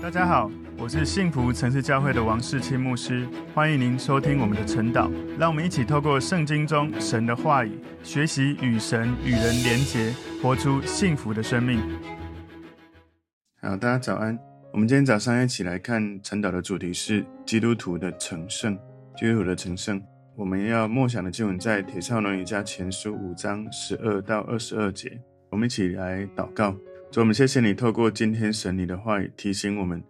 大家好，我是幸福城市教会的王世清牧师，欢迎您收听我们的晨祷。让我们一起透过圣经中神的话语，学习与神与人连结，活出幸福的生命。好，大家早安。我们今天早上一起来看晨祷的主题是基督徒的成圣。基督徒的成圣，我们要默想的经文在帖撒罗尼迦前书五章十二到二十二节。我们一起来祷告。主，我们谢谢你透过今天神你的话语提醒我们，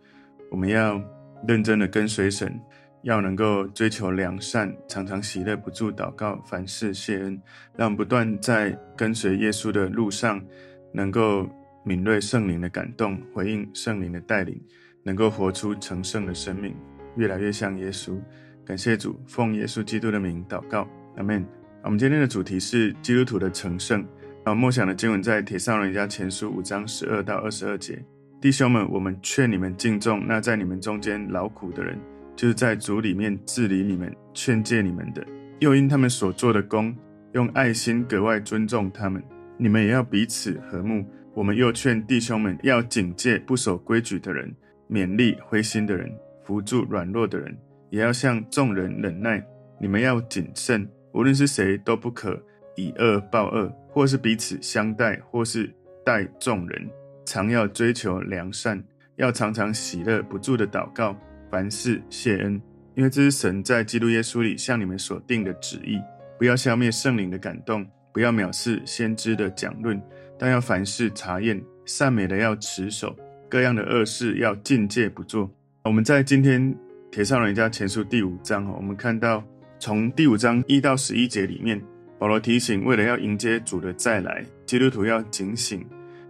我们要认真的跟随神，要能够追求良善，常常喜乐，不住祷告，凡事谢恩，让我们不断在跟随耶稣的路上，能够敏锐圣灵的感动，回应圣灵的带领，能够活出成圣的生命，越来越像耶稣。感谢主，奉耶稣基督的名祷告，阿门。我们今天的主题是基督徒的成圣。啊，默想的经文在帖撒罗尼迦前书五章十二到二十二节。弟兄们，我们劝你们敬重那在你们中间劳苦的人，就是在主里面治理你们、劝诫你们的，又因他们所做的工，用爱心格外尊重他们。你们也要彼此和睦。我们又劝弟兄们要警戒不守规矩的人，勉励灰心的人，扶助软弱的人，也要向众人忍耐。你们要谨慎，无论是谁都不可以恶报恶。或是彼此相待，或是待众人，常要追求良善，要常常喜乐，不住的祷告，凡事谢恩，因为这是神在基督耶稣里向你们所定的旨意。不要消灭圣灵的感动，不要藐视先知的讲论，但要凡事查验，善美的要持守，各样的恶事要禁戒不做。我们在今天铁上人家前书第五章，我们看到从第五章一到十一节里面。保罗提醒，为了要迎接主的再来，基督徒要警醒，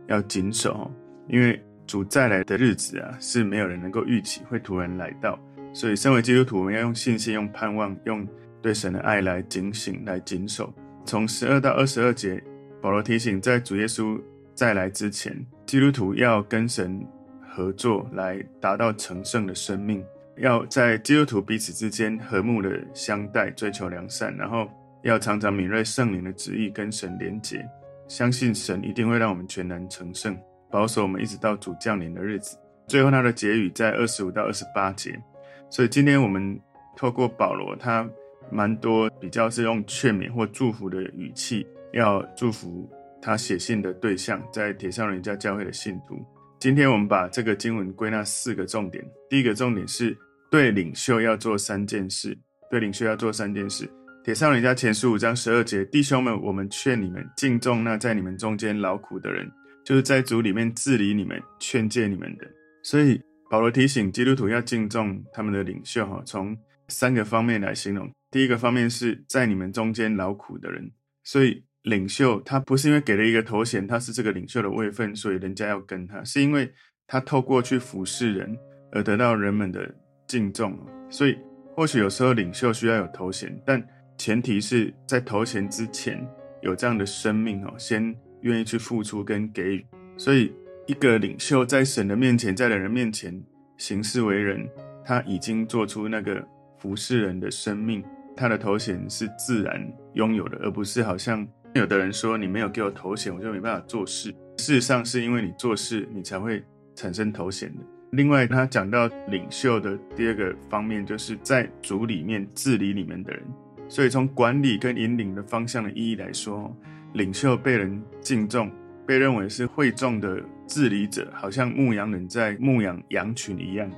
要谨守，因为主再来的日子啊，是没有人能够预期会突然来到。所以，身为基督徒，我们要用信心、用盼望、用对神的爱来警醒、来谨守。从十二到二十二节，保罗提醒，在主耶稣再来之前，基督徒要跟神合作，来达到成圣的生命；要在基督徒彼此之间和睦的相待，追求良善，然后。要常常敏锐圣灵的旨意，跟神连结，相信神一定会让我们全然成圣，保守我们一直到主降临的日子。最后，他的结语在二十五到二十八节。所以今天我们透过保罗，他蛮多比较是用劝勉或祝福的语气，要祝福他写信的对象，在帖撒罗尼迦教会的信徒。今天我们把这个经文归纳四个重点。第一个重点是对领袖要做三件事，对领袖要做三件事。铁上人家前十五章十二节，弟兄们，我们劝你们敬重那在你们中间劳苦的人，就是在主里面治理你们、劝诫你们的。所以保罗提醒基督徒要敬重他们的领袖，哈，从三个方面来形容。第一个方面是在你们中间劳苦的人，所以领袖他不是因为给了一个头衔，他是这个领袖的位分，所以人家要跟他，是因为他透过去服侍人而得到人们的敬重。所以或许有时候领袖需要有头衔，但前提是在投钱之前有这样的生命哦，先愿意去付出跟给予。所以，一个领袖在神的面前，在人面前行事为人，他已经做出那个服侍人的生命。他的头衔是自然拥有的，而不是好像有的人说，你没有给我头衔，我就没办法做事。事实上，是因为你做事，你才会产生头衔的。另外，他讲到领袖的第二个方面，就是在主里面治理你们的人。所以，从管理跟引领的方向的意义来说，领袖被人敬重，被认为是会众的治理者，好像牧羊人在牧养羊群一样。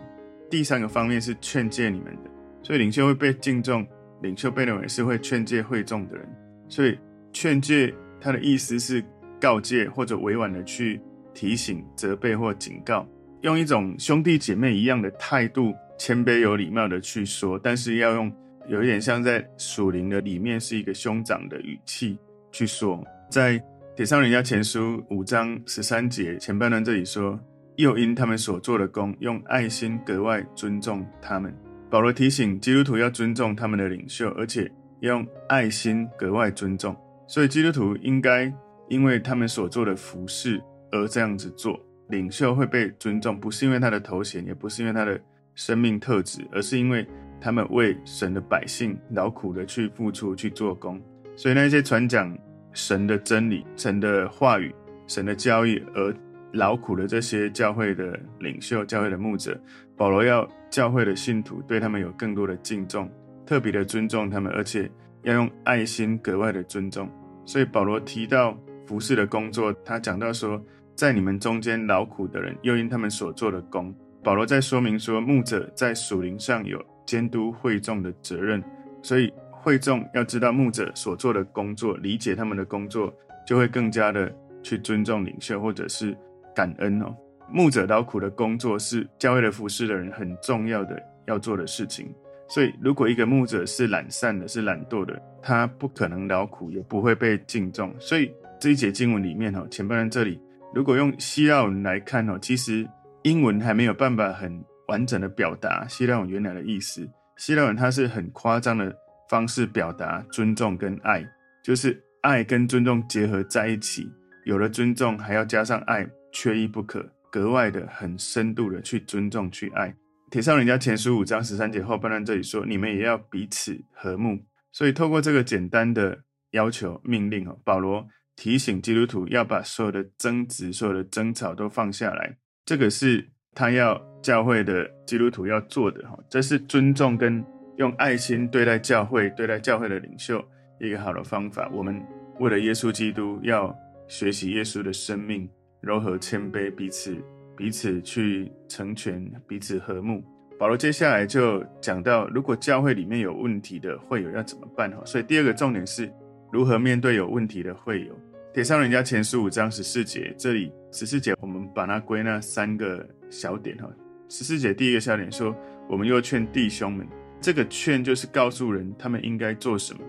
第三个方面是劝诫你们的，所以领袖会被敬重，领袖被认为是会劝诫会众的人。所以，劝诫他的意思是告诫或者委婉的去提醒、责备或警告，用一种兄弟姐妹一样的态度，谦卑有礼貌的去说，但是要用。有一点像在属灵的里面是一个兄长的语气去说，在帖撒罗尼迦前书五章十三节前半段这里说，又因他们所做的工，用爱心格外尊重他们。保罗提醒基督徒要尊重他们的领袖，而且用爱心格外尊重。所以基督徒应该因为他们所做的服事而这样子做。领袖会被尊重，不是因为他的头衔，也不是因为他的生命特质，而是因为。他们为神的百姓劳苦的去付出去做工，所以那些传讲神的真理、神的话语、神的教义而劳苦的这些教会的领袖、教会的牧者，保罗要教会的信徒对他们有更多的敬重，特别的尊重他们，而且要用爱心格外的尊重。所以保罗提到服侍的工作，他讲到说，在你们中间劳苦的人，又因他们所做的工，保罗在说明说，牧者在属灵上有监督会众的责任，所以会众要知道牧者所做的工作，理解他们的工作，就会更加的去尊重领袖，或者是。感恩哦，牧者劳苦的工作是教会的服侍的人很重要的要做的事情。所以，如果一个牧者是懒散的、是懒惰的，他不可能劳苦，也不会被敬重。所以这一节经文里面哈，前半段这里，如果用希腊文来看哦，其实英文还没有办法很完整的表达希腊文原来的意思。希腊文它是很夸张的方式表达尊重跟爱，就是爱跟尊重结合在一起，有了尊重还要加上爱。缺一不可，格外的很深度的去尊重、去爱。铁上人家前书五章十三节后半段这里说：“你们也要彼此和睦。”所以透过这个简单的要求命令哦，保罗提醒基督徒要把所有的争执、所有的争吵都放下来。这个是他要教会的基督徒要做的哈，这是尊重跟用爱心对待教会、对待教会的领袖一个好的方法。我们为了耶稣基督，要学习耶稣的生命。柔和谦卑，彼此彼此去成全，彼此和睦。保罗接下来就讲到，如果教会里面有问题的会友要怎么办？哈，所以第二个重点是如何面对有问题的会友。帖撒罗尼迦前书五章十四节，这里十四节我们把它归纳三个小点哈。十四节第一个小点说，我们又劝弟兄们，这个劝就是告诉人他们应该做什么，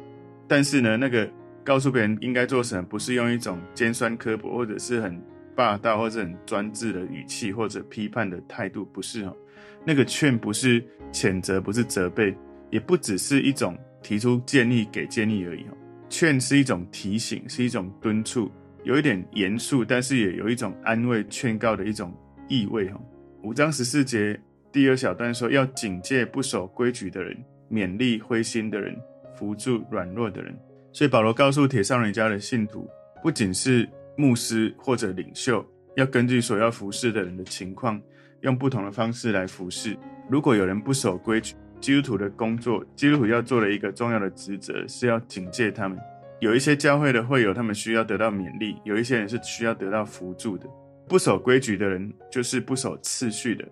但是呢，那个告诉别人应该做什么，不是用一种尖酸刻薄或者是很。霸道或者很专制的语气，或者批判的态度，不是哦。那个劝不是谴责，不是责备，也不只是一种提出建议给建议而已哦。劝是一种提醒，是一种敦促，有一点严肃，但是也有一种安慰、劝告的一种意味哦。五章十四节第二小段说，要警戒不守规矩的人，勉励灰心的人，扶助软弱的人。所以保罗告诉铁上人家的信徒，不仅是。牧师或者领袖要根据所要服侍的人的情况，用不同的方式来服侍。如果有人不守规矩，基督徒的工作，基督徒要做的一个重要的职责是要警戒他们。有一些教会的会友，他们需要得到勉励；有一些人是需要得到扶助的。不守规矩的人，就是不守次序的，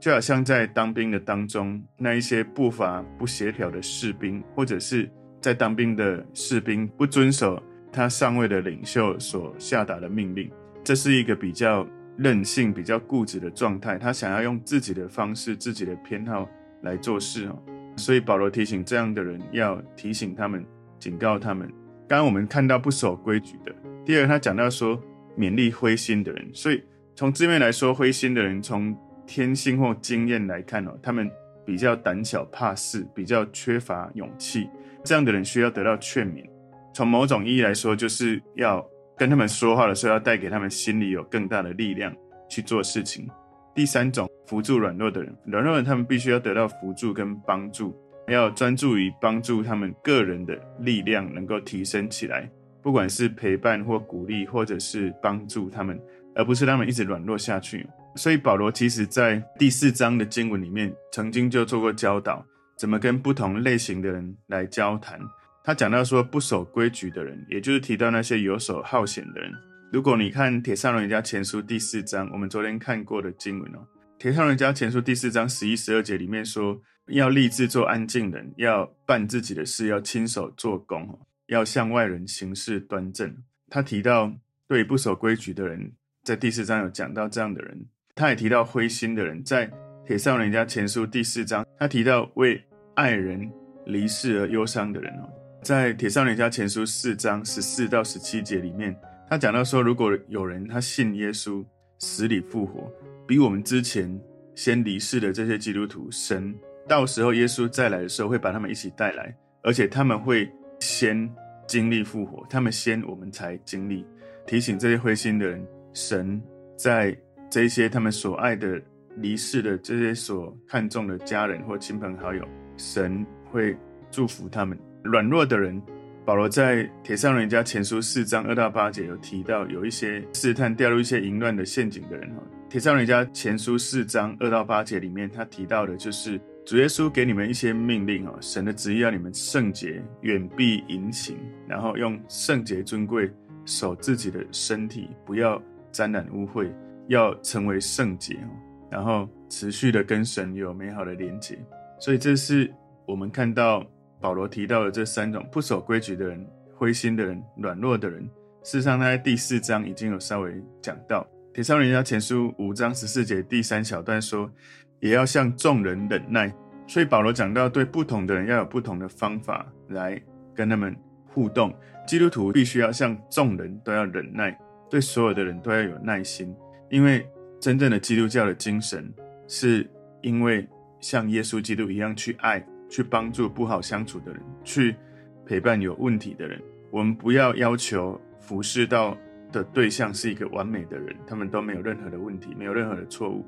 就好像在当兵的当中，那一些步伐不协调的士兵，或者是在当兵的士兵不遵守。他上位的领袖所下达的命令，这是一个比较任性、比较固执的状态。他想要用自己的方式、自己的偏好来做事哦。所以保罗提醒这样的人，要提醒他们、警告他们。刚刚我们看到不守规矩的，第二他讲到说勉励灰心的人。所以从字面来说，灰心的人从天性或经验来看哦，他们比较胆小怕事，比较缺乏勇气。这样的人需要得到劝勉。从某种意义来说，就是要跟他们说话的时候，要带给他们心里有更大的力量去做事情。第三种，扶助软弱的人，软弱的人他们必须要得到扶助跟帮助，要专注于帮助他们个人的力量能够提升起来，不管是陪伴或鼓励，或者是帮助他们，而不是他们一直软弱下去。所以保罗其实在第四章的经文里面，曾经就做过教导，怎么跟不同类型的人来交谈。他讲到说，不守规矩的人，也就是提到那些游手好闲的人。如果你看《铁上人家前书》第四章，我们昨天看过的经文哦，《铁上人家前书》第四章十一、十二节里面说，要立志做安静人，要办自己的事，要亲手做工，要向外人行事端正。他提到对不守规矩的人，在第四章有讲到这样的人。他也提到灰心的人，在《帖撒罗尼迦前书》第四章，他提到为爱人离世而忧伤的人哦。在《帖撒罗尼迦前书》四章十四到十七节里面，他讲到说，如果有人他信耶稣，死里复活，比我们之前先离世的这些基督徒，神到时候耶稣再来的时候，会把他们一起带来，而且他们会先经历复活，他们先，我们才经历。提醒这些灰心的人，神在这些他们所爱的离世的这些所看重的家人或亲朋好友，神会祝福他们。软弱的人，保罗在铁上人家前书四章二到八节有提到，有一些试探掉入一些淫乱的陷阱的人哈。帖撒罗尼迦前书四章二到八节里面，他提到的就是主耶稣给你们一些命令哦，神的旨意要你们圣洁，远避淫行，然后用圣洁尊贵守自己的身体，不要沾染污秽，要成为圣洁，然后持续的跟神有美好的连结。所以这是我们看到。保罗提到的这三种不守规矩的人、灰心的人、软弱的人，事实上他在第四章已经有稍微讲到。帖撒罗尼迦前书五章十四节第三小段说，也要向众人忍耐。所以保罗讲到，对不同的人要有不同的方法来跟他们互动。基督徒必须要向众人都要忍耐，对所有的人都要有耐心，因为真正的基督教的精神，是因为像耶稣基督一样去爱。去帮助不好相处的人，去陪伴有问题的人。我们不要要求服侍到的对象是一个完美的人，他们都没有任何的问题，没有任何的错误。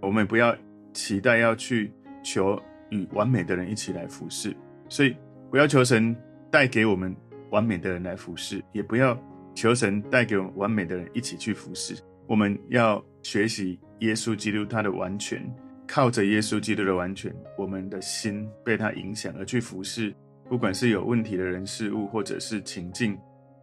我们也不要期待要去求与完美的人一起来服侍。所以，不要求神带给我们完美的人来服侍，也不要求神带给我们完美的人一起去服侍。我们要学习耶稣基督他的完全。靠着耶稣基督的完全，我们的心被他影响而去服侍，不管是有问题的人事物，或者是情境，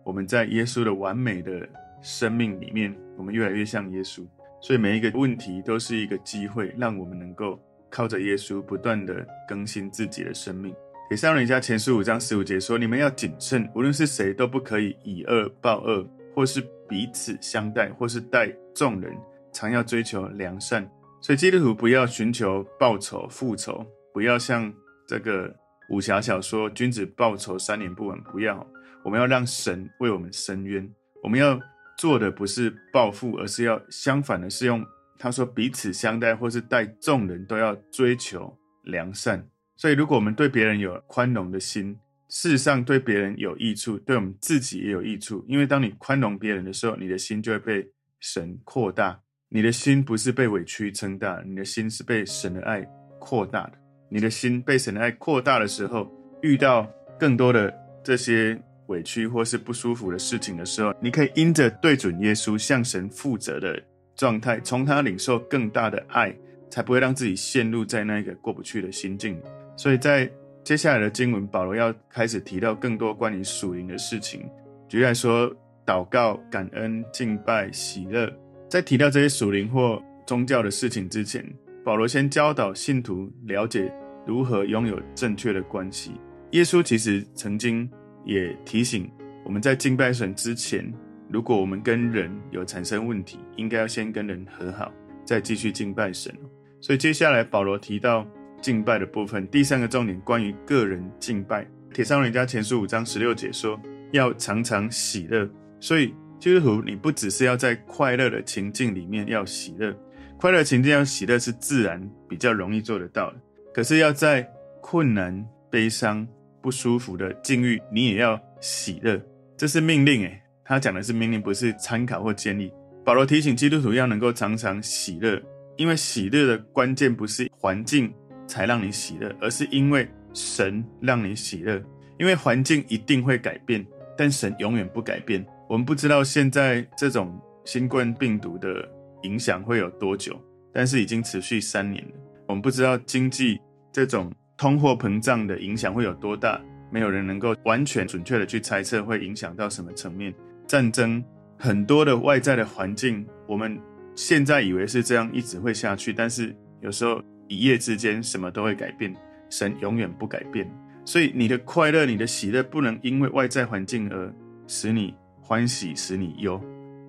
我们在耶稣的完美的生命里面，我们越来越像耶稣。所以每一个问题都是一个机会，让我们能够靠着耶稣不断地更新自己的生命。帖撒罗尼迦前书五章十五节说：“你们要谨慎，无论是谁都不可以以恶报恶，或是彼此相待，或是待众人，常要追求良善。”所以基督徒不要寻求报仇、复仇，不要像这个武侠小说“君子报仇，三年不晚”。不要，我们要让神为我们伸冤。我们要做的不是报复，而是要相反的，是用他说彼此相待，或是待众人都要追求良善。所以，如果我们对别人有宽容的心，事实上对别人有益处，对我们自己也有益处。因为当你宽容别人的时候，你的心就会被神扩大。你的心不是被委屈撑大，你的心是被神的爱扩大的。你的心被神的爱扩大的时候，遇到更多的这些委屈或是不舒服的事情的时候，你可以因着对准耶稣、向神负责的状态，从他领受更大的爱，才不会让自己陷入在那个过不去的心境。所以在接下来的经文，保罗要开始提到更多关于属灵的事情，举例来说，祷告、感恩、敬拜、喜乐。在提到这些属灵或宗教的事情之前，保罗先教导信徒了解如何拥有正确的关系。耶稣其实曾经也提醒我们在敬拜神之前，如果我们跟人有产生问题，应该要先跟人和好，再继续敬拜神。所以接下来保罗提到敬拜的部分，第三个重点关于个人敬拜。帖撒罗尼迦前书五章十六节说，要常常喜乐。所以。基督徒，你不只是要在快乐的情境里面要喜乐，快乐情境要喜乐是自然比较容易做得到的。可是要在困难、悲伤、不舒服的境遇，你也要喜乐，这是命令诶。他讲的是命令，不是参考或建议。保罗提醒基督徒要能够常常喜乐，因为喜乐的关键不是环境才让你喜乐，而是因为神让你喜乐。因为环境一定会改变，但神永远不改变。我们不知道现在这种新冠病毒的影响会有多久，但是已经持续三年了。我们不知道经济这种通货膨胀的影响会有多大，没有人能够完全准确的去猜测会影响到什么层面。战争很多的外在的环境，我们现在以为是这样一直会下去，但是有时候一夜之间什么都会改变。神永远不改变，所以你的快乐、你的喜乐不能因为外在环境而使你。欢喜使你忧，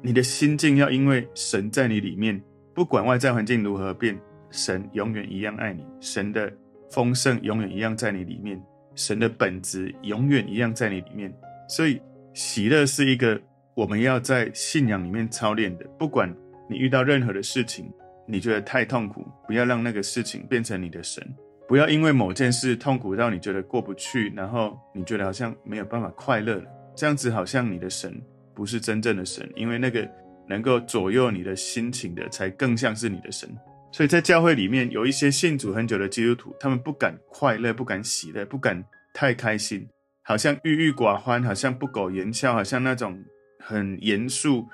你的心境要因为神在你里面，不管外在环境如何变，神永远一样爱你，神的丰盛永远一样在你里面，神的本质永远一样在你里面。所以喜乐是一个我们要在信仰里面操练的。不管你遇到任何的事情，你觉得太痛苦，不要让那个事情变成你的神，不要因为某件事痛苦到你觉得过不去，然后你觉得好像没有办法快乐了。这样子好像你的神不是真正的神，因为那个能够左右你的心情的，才更像是你的神。所以在教会里面，有一些信主很久的基督徒，他们不敢快乐，不敢喜乐，不敢太开心，好像郁郁寡欢，好像不苟言笑，好像那种很严肃，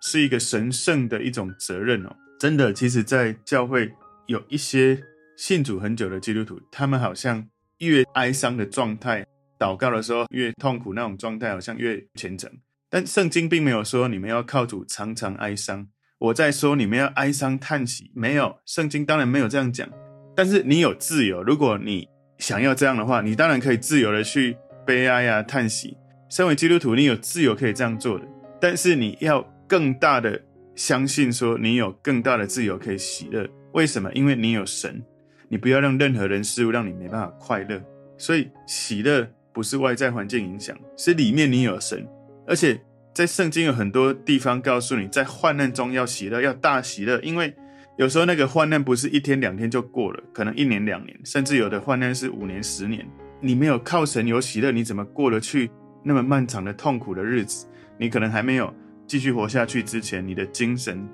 是一个神圣的一种责任哦。真的，其实，在教会有一些信主很久的基督徒，他们好像越哀伤的状态，祷告的时候越痛苦，那种状态好像越虔诚。但圣经并没有说你们要靠主常常哀伤。我在说你们要哀伤叹息，没有，圣经当然没有这样讲。但是你有自由，如果你想要这样的话，你当然可以自由的去悲哀啊、叹息。身为基督徒，你有自由可以这样做的。但是你要更大的相信，说你有更大的自由可以喜乐。为什么？因为你有神。你不要让任何人事物让你没办法快乐。所以喜乐不是外在环境影响，是里面你有神，而且。在圣经有很多地方告诉你，在患难中要喜乐，要大喜乐，因为有时候那个患难不是一天两天就过了，可能一年两年，甚至有的患难是五年十年。你没有靠神有喜乐，你怎么过得去那么漫长的痛苦的日子？你可能还没有继续活下去之前，你的精神、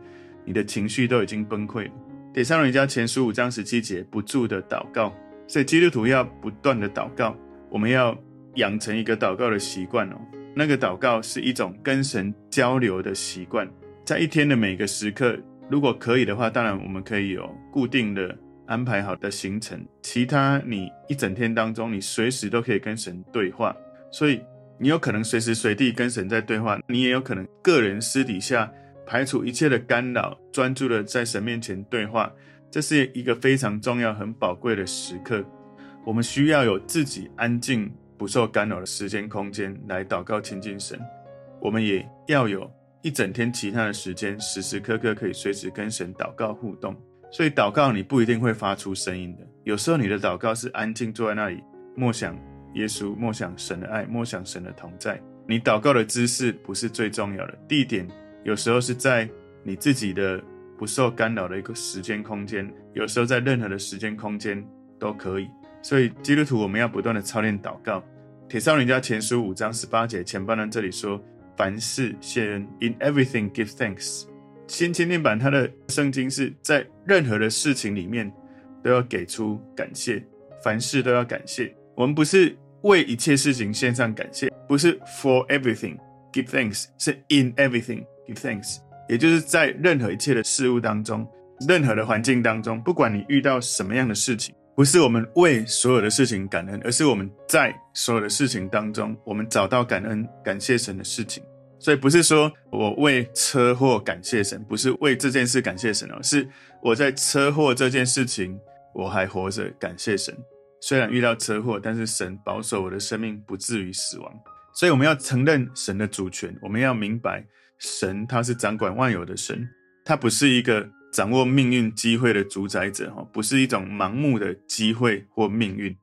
你的情绪都已经崩溃了。帖撒罗尼迦前十五章十七节，不住的祷告，所以基督徒要不断的祷告，我们要养成一个祷告的习惯哦。那个祷告是一种跟神交流的习惯，在一天的每个时刻，如果可以的话，当然我们可以有固定的安排好的行程。其他你一整天当中，你随时都可以跟神对话，所以你有可能随时随地跟神在对话，你也有可能个人私底下排除一切的干扰，专注的在神面前对话。这是一个非常重要、很宝贵的时刻，我们需要有自己安静。不受干扰的时间空间来祷告亲近神，我们也要有一整天其他的时间，时时刻刻可以随时跟神祷告互动。所以祷告你不一定会发出声音的，有时候你的祷告是安静坐在那里，默想耶稣，默想神的爱，默想神的同在。你祷告的姿势不是最重要的，地点有时候是在你自己的不受干扰的一个时间空间，有时候在任何的时间空间都可以。所以基督徒，我们要不断的操练祷告。帖撒罗尼迦前书五章十八节前半段这里说：“凡事谢恩，in everything give thanks。”新青年版它的圣经是在任何的事情里面都要给出感谢，凡事都要感谢。我们不是为一切事情献上感谢，不是 for everything give thanks，是 in everything give thanks。也就是在任何一切的事物当中，任何的环境当中，不管你遇到什么样的事情。不是我们为所有的事情感恩，而是我们在所有的事情当中，我们找到感恩、感谢神的事情。所以不是说我为车祸感谢神，不是为这件事感谢神哦，是我在车祸这件事情我还活着，感谢神。虽然遇到车祸，但是神保守我的生命不至于死亡。所以我们要承认神的主权，我们要明白神他是掌管万有的神，他不是一个。掌握命运机会的主宰者，哈，不是一种盲目的机会或命运，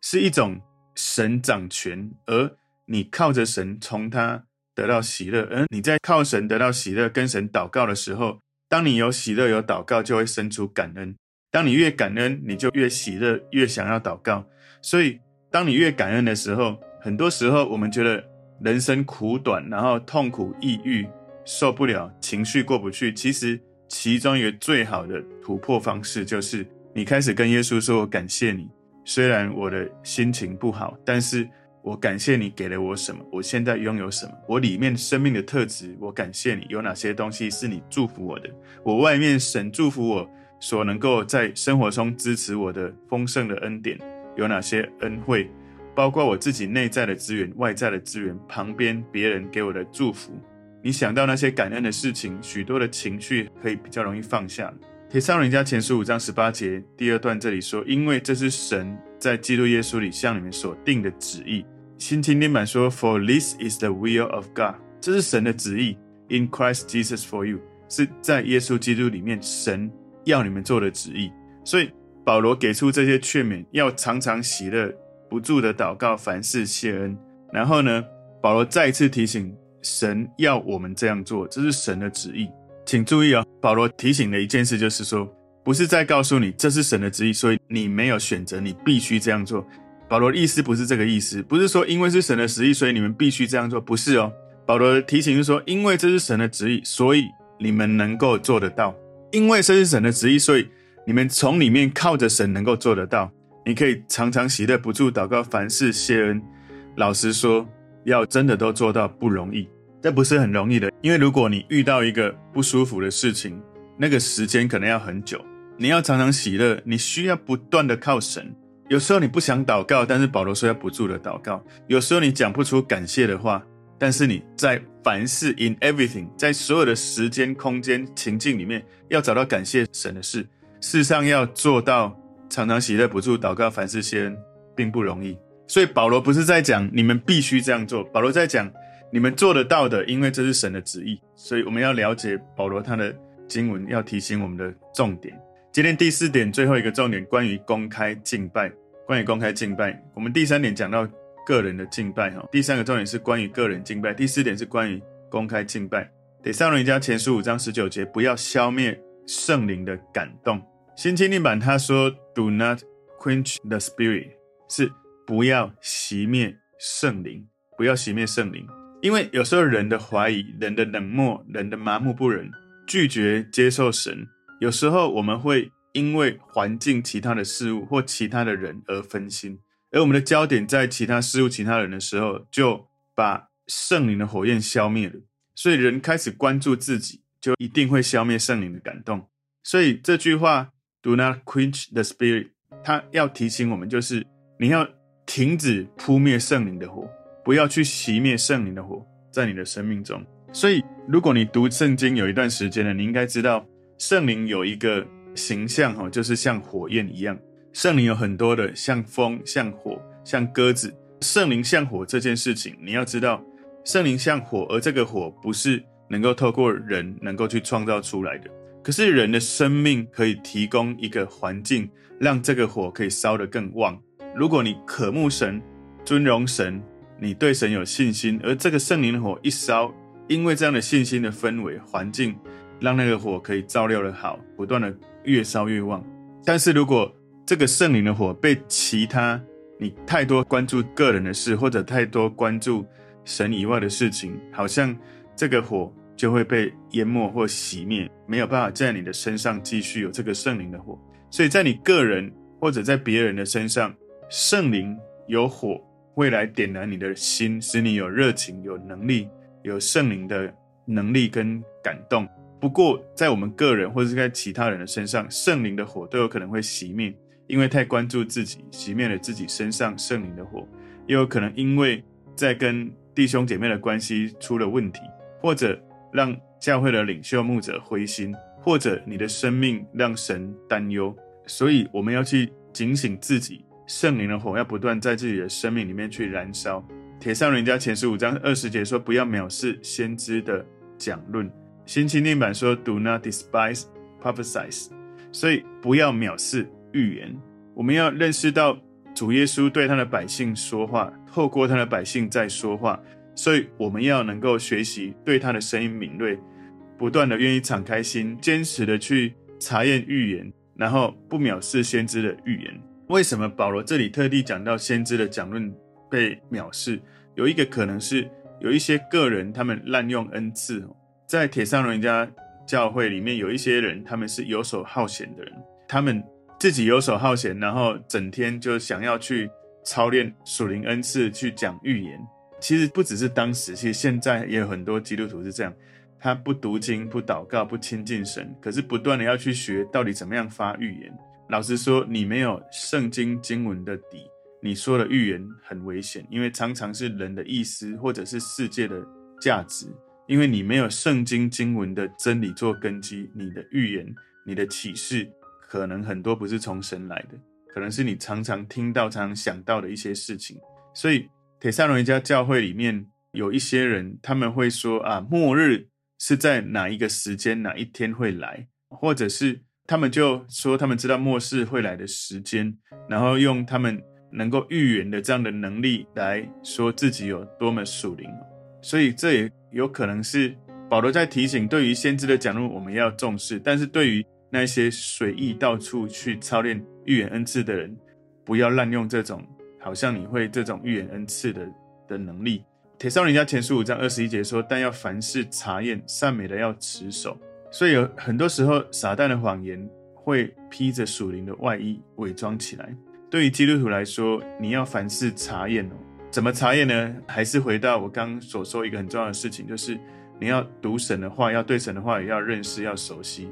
是一种神掌权，而你靠着神从他得到喜乐，而你在靠神得到喜乐，跟神祷告的时候，当你有喜乐有祷告，就会生出感恩。当你越感恩，你就越喜乐，越想要祷告。所以，当你越感恩的时候，很多时候我们觉得人生苦短，然后痛苦、抑郁、受不了，情绪过不去，其实。其中一个最好的突破方式，就是你开始跟耶稣说：“我感谢你，虽然我的心情不好，但是我感谢你给了我什么，我现在拥有什么，我里面生命的特质，我感谢你。有哪些东西是你祝福我的？我外面神祝福我所能够在生活中支持我的丰盛的恩典，有哪些恩惠？包括我自己内在的资源、外在的资源，旁边别人给我的祝福。”你想到那些感恩的事情，许多的情绪可以比较容易放下。帖撒罗人家前十五章十八节第二段这里说：“因为这是神在基督耶稣里向你们所定的旨意。”新青年版说：“For this is the will of God。”这是神的旨意，in Christ Jesus for you，是在耶稣基督里面神要你们做的旨意。所以保罗给出这些劝勉，要常常喜乐，不住的祷告，凡事谢恩。然后呢，保罗再一次提醒。神要我们这样做，这是神的旨意。请注意哦，保罗提醒的一件事就是说，不是在告诉你这是神的旨意，所以你没有选择，你必须这样做。保罗的意思不是这个意思，不是说因为是神的旨意，所以你们必须这样做，不是哦。保罗的提醒是说，因为这是神的旨意，所以你们能够做得到。因为这是神的旨意，所以你们从里面靠着神能够做得到。你可以常常喜乐，不住祷告，凡事谢恩。老实说，要真的都做到不容易，这不是很容易的。因为如果你遇到一个不舒服的事情，那个时间可能要很久。你要常常喜乐，你需要不断的靠神。有时候你不想祷告，但是保罗说要不住的祷告。有时候你讲不出感谢的话，但是你在凡事 in everything，在所有的时间、空间、情境里面，要找到感谢神的事。事实上要做到常常喜乐、不住祷告、凡事谢恩，并不容易。所以保罗不是在讲你们必须这样做，保罗在讲你们做得到的，因为这是神的旨意。所以我们要了解保罗他的经文，要提醒我们的重点。今天第四点，最后一个重点，关于公开敬拜。关于公开敬拜，我们第三点讲到个人的敬拜，哈。第三个重点是关于个人敬拜，第四点是关于公开敬拜。得上人家前书五章十九节，不要消灭圣灵的感动。新青年版他说，Do not quench the spirit，是不要熄灭圣灵，不要熄灭圣灵。因为有时候人的怀疑、人的冷漠、人的麻木不仁、拒绝接受神，有时候我们会。因为环境、其他的事物或其他的人而分心，而我们的焦点在其他事物、其他人的时候，就把圣灵的火焰消灭了。所以人开始关注自己，就一定会消灭圣灵的感动。所以这句话 “Do not quench the spirit”，它要提醒我们，就是你要停止扑灭圣灵的火，不要去熄灭圣灵的火在你的生命中。所以，如果你读圣经有一段时间了，你应该知道圣灵有一个。形象哈，就是像火焰一样。圣灵有很多的，像风、像火、像鸽子。圣灵像火这件事情，你要知道，圣灵像火，而这个火不是能够透过人能够去创造出来的。可是人的生命可以提供一个环境，让这个火可以烧得更旺。如果你渴慕神、尊荣神，你对神有信心，而这个圣灵的火一烧，因为这样的信心的氛围环境，让那个火可以照料得好，不断的。越烧越旺，但是如果这个圣灵的火被其他你太多关注个人的事，或者太多关注神以外的事情，好像这个火就会被淹没或熄灭，没有办法在你的身上继续有这个圣灵的火。所以在你个人或者在别人的身上，圣灵有火会来点燃你的心，使你有热情、有能力、有圣灵的能力跟感动。不过，在我们个人或者是在其他人的身上，圣灵的火都有可能会熄灭，因为太关注自己，熄灭了自己身上圣灵的火；也有可能因为在跟弟兄姐妹的关系出了问题，或者让教会的领袖牧者灰心，或者你的生命让神担忧。所以，我们要去警醒自己，圣灵的火要不断在自己的生命里面去燃烧。铁上人家前十五章二十节说：“不要藐视先知的讲论。”新青年版说：“Do not despise prophesies。”所以不要藐视预言。我们要认识到主耶稣对他的百姓说话，透过他的百姓在说话。所以我们要能够学习对他的声音敏锐，不断的愿意敞开心，坚持的去查验预言，然后不藐视先知的预言。为什么保罗这里特地讲到先知的讲论被藐视？有一个可能是有一些个人他们滥用恩赐。在铁上人家教会里面，有一些人，他们是游手好闲的人，他们自己游手好闲，然后整天就想要去操练属灵恩赐，去讲预言。其实不只是当时，其实现在也有很多基督徒是这样，他不读经、不祷告、不亲近神，可是不断的要去学到底怎么样发预言。老实说，你没有圣经经文的底，你说的预言很危险，因为常常是人的意思，或者是世界的价值。因为你没有圣经经文的真理做根基，你的预言、你的启示，可能很多不是从神来的，可能是你常常听到、常常想到的一些事情。所以，帖撒罗尼迦教会里面有一些人，他们会说啊，末日是在哪一个时间、哪一天会来，或者是他们就说他们知道末世会来的时间，然后用他们能够预言的这样的能力来说自己有多么属灵。所以这也。有可能是保罗在提醒，对于先知的讲论，我们要重视；但是对于那些随意到处去操练预言恩赐的人，不要滥用这种好像你会这种预言恩赐的的能力。帖撒罗尼迦前书五章二十一节说：“但要凡事查验，善美的要持守。”所以有很多时候，撒旦的谎言会披着属灵的外衣伪装起来。对于基督徒来说，你要凡事查验哦，怎么查验呢？还是回到我刚所说一个很重要的事情，就是你要读神的话，要对神的话也要认识，要熟悉，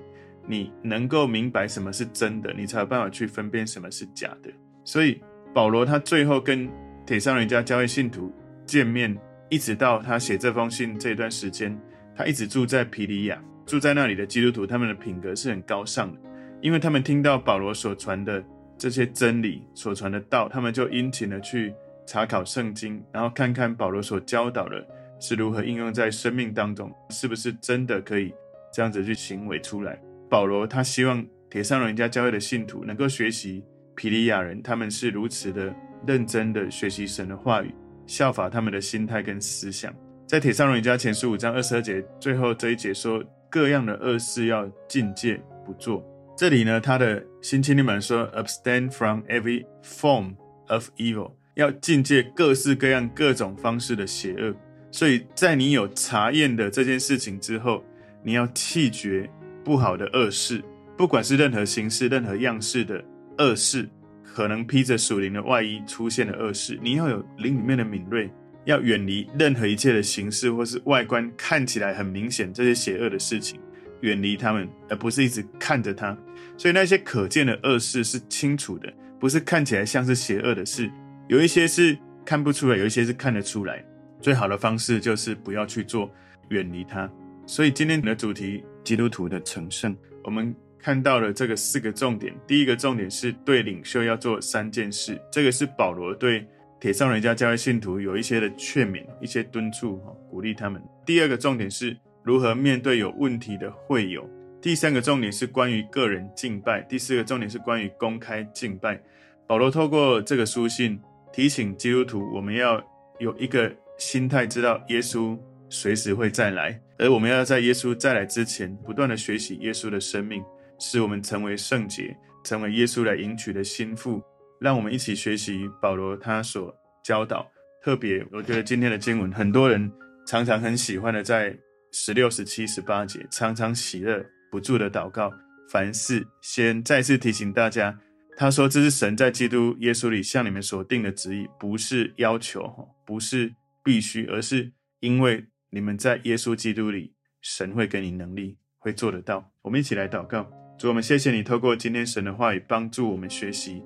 你能够明白什么是真的，你才有办法去分辨什么是假的。所以保罗他最后跟帖撒罗尼迦教会信徒见面，一直到他写这封信这段时间，他一直住在皮里亚，住在那里的基督徒，他们的品格是很高尚的，因为他们听到保罗所传的这些真理，所传的道，他们就殷勤的去。查考圣经，然后看看保罗所教导的是如何应用在生命当中，是不是真的可以这样子去行为出来。保罗他希望铁上人家教会的信徒能够学习皮利亚人，他们是如此的认真的学习神的话语，效法他们的心态跟思想。在铁上人家前书五章二十二节最后这一节说，各样的恶事要禁戒不做。这里呢，他的新青年版说，abstain from every form of evil。要禁戒各式各样、各种方式的邪恶，所以在你有查验的这件事情之后，你要弃绝不好的恶事，不管是任何形式、任何样式的恶事，可能披着属灵的外衣出现的恶事，你要有灵里面的敏锐，要远离任何一切的形式或是外观看起来很明显这些邪恶的事情，远离他们，而不是一直看着它。所以那些可见的恶事是清楚的，不是看起来像是邪恶的事。有一些是看不出来，有一些是看得出来。最好的方式就是不要去做，远离它。所以今天的主题，基督徒的成圣，我们看到了这个四个重点。第一个重点是对领袖要做三件事，这个是保罗对铁上人家教会信徒有一些的劝勉、一些敦促，鼓励他们。第二个重点是如何面对有问题的会友。第三个重点是关于个人敬拜。第四个重点是关于公开敬拜。保罗透过这个书信。提醒基督徒，我们要有一个心态，知道耶稣随时会再来，而我们要在耶稣再来之前，不断的学习耶稣的生命，使我们成为圣洁，成为耶稣来迎娶的新妇。让我们一起学习保罗他所教导。特别，我觉得今天的经文，很多人常常很喜欢的，在十六、十七、十八节，常常喜乐不住的祷告，凡事先再次提醒大家。他说：“这是神在基督耶稣里向你们所定的旨意，不是要求，不是必须，而是因为你们在耶稣基督里，神会给你能力，会做得到。我们一起来祷告，主，我们谢谢你透过今天神的话语，帮助我们学习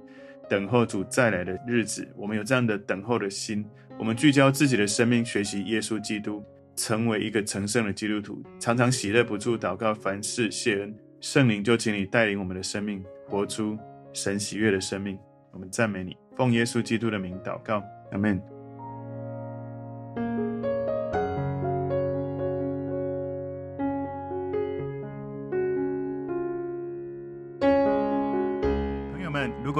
等候主再来的日子。我们有这样的等候的心，我们聚焦自己的生命，学习耶稣基督，成为一个成圣的基督徒，常常喜乐不住祷告，凡事谢恩。圣灵就请你带领我们的生命，活出。”神喜悦的生命，我们赞美你，奉耶稣基督的名祷告，阿门。